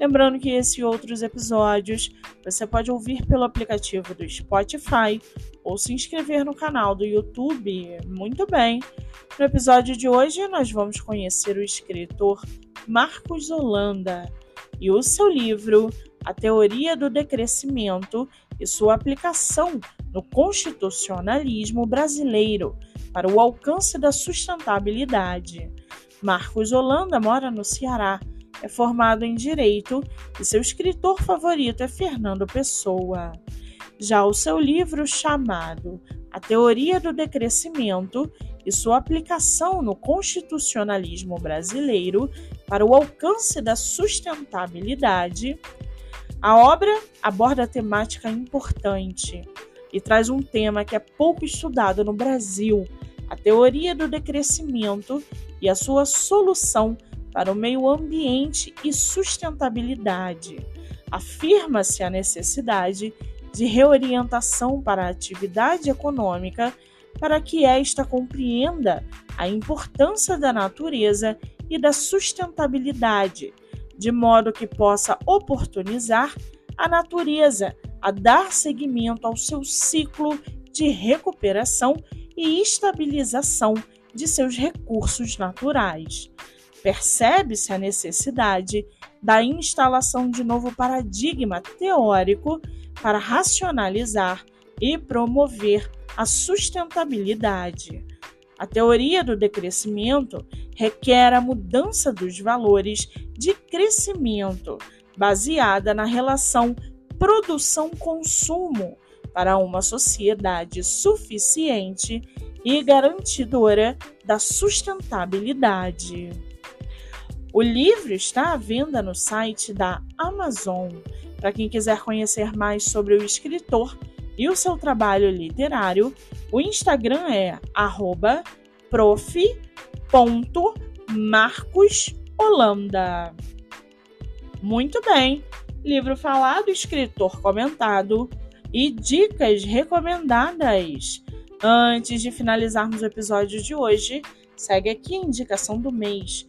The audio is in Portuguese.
Lembrando que esse e outros episódios você pode ouvir pelo aplicativo do Spotify ou se inscrever no canal do YouTube. Muito bem! No episódio de hoje, nós vamos conhecer o escritor Marcos Holanda e o seu livro A Teoria do Decrescimento e sua aplicação no constitucionalismo brasileiro para o alcance da sustentabilidade. Marcos Holanda mora no Ceará, é formado em Direito e seu escritor favorito é Fernando Pessoa. Já o seu livro chamado A Teoria do Decrescimento e sua aplicação no constitucionalismo brasileiro para o alcance da sustentabilidade, a obra aborda temática importante e traz um tema que é pouco estudado no Brasil, a teoria do decrescimento e a sua solução para o meio ambiente e sustentabilidade. Afirma-se a necessidade de reorientação para a atividade econômica para que esta compreenda a importância da natureza e da sustentabilidade, de modo que possa oportunizar a natureza a dar seguimento ao seu ciclo de recuperação e estabilização de seus recursos naturais. Percebe-se a necessidade da instalação de novo paradigma teórico para racionalizar e promover a sustentabilidade. A teoria do decrescimento requer a mudança dos valores de crescimento, baseada na relação produção-consumo, para uma sociedade suficiente e garantidora da sustentabilidade. O livro está à venda no site da Amazon. Para quem quiser conhecer mais sobre o escritor, e o seu trabalho literário, o Instagram é prof.marcosholanda. Muito bem, livro falado, escritor comentado e dicas recomendadas. Antes de finalizarmos o episódio de hoje, segue aqui a indicação do mês.